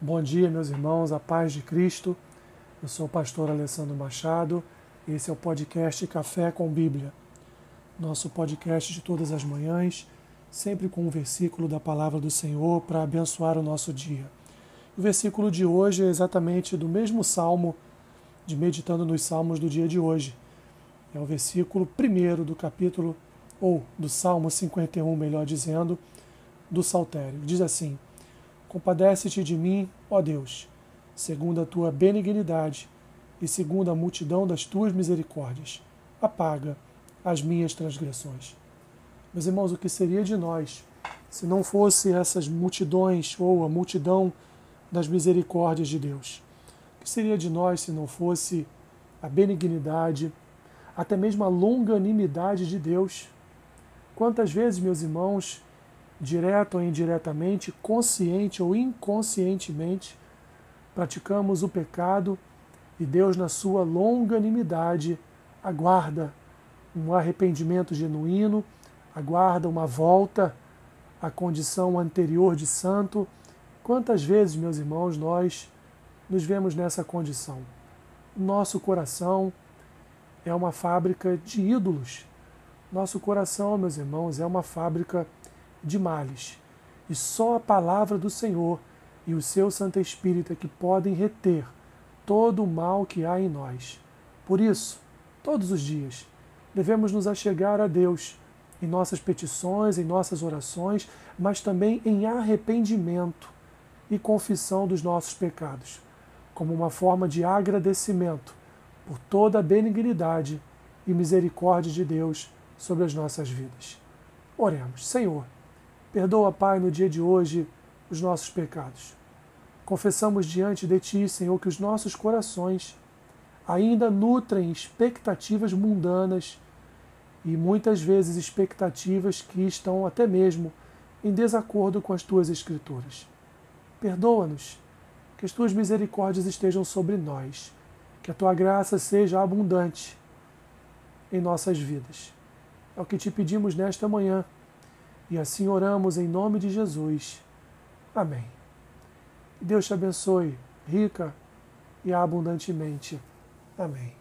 Bom dia, meus irmãos, a paz de Cristo. Eu sou o pastor Alessandro Machado e esse é o podcast Café com Bíblia. Nosso podcast de todas as manhãs, sempre com um versículo da palavra do Senhor para abençoar o nosso dia. O versículo de hoje é exatamente do mesmo salmo, de meditando nos salmos do dia de hoje. É o versículo primeiro do capítulo, ou do Salmo 51, melhor dizendo, do Saltério. Diz assim: Compadece-te de mim, ó Deus, segundo a tua benignidade e segundo a multidão das tuas misericórdias. Apaga as minhas transgressões. Meus irmãos, o que seria de nós se não fosse essas multidões ou a multidão das misericórdias de Deus? O que seria de nós se não fosse a benignidade, até mesmo a longanimidade de Deus? Quantas vezes, meus irmãos, direto ou indiretamente, consciente ou inconscientemente, praticamos o pecado e Deus, na sua longanimidade, aguarda um arrependimento genuíno, aguarda uma volta à condição anterior de santo. Quantas vezes, meus irmãos, nós nos vemos nessa condição? Nosso coração é uma fábrica de ídolos. Nosso coração, meus irmãos, é uma fábrica de males. E só a palavra do Senhor e o seu Santo Espírito é que podem reter todo o mal que há em nós. Por isso, todos os dias, devemos nos achegar a Deus em nossas petições, em nossas orações, mas também em arrependimento e confissão dos nossos pecados, como uma forma de agradecimento por toda a benignidade e misericórdia de Deus sobre as nossas vidas. Oremos, Senhor Perdoa, Pai, no dia de hoje os nossos pecados. Confessamos diante de Ti, Senhor, que os nossos corações ainda nutrem expectativas mundanas e muitas vezes expectativas que estão até mesmo em desacordo com as Tuas Escrituras. Perdoa-nos, que as Tuas misericórdias estejam sobre nós, que a Tua graça seja abundante em nossas vidas. É o que te pedimos nesta manhã e assim oramos em nome de Jesus. Amém. Deus te abençoe rica e abundantemente. Amém.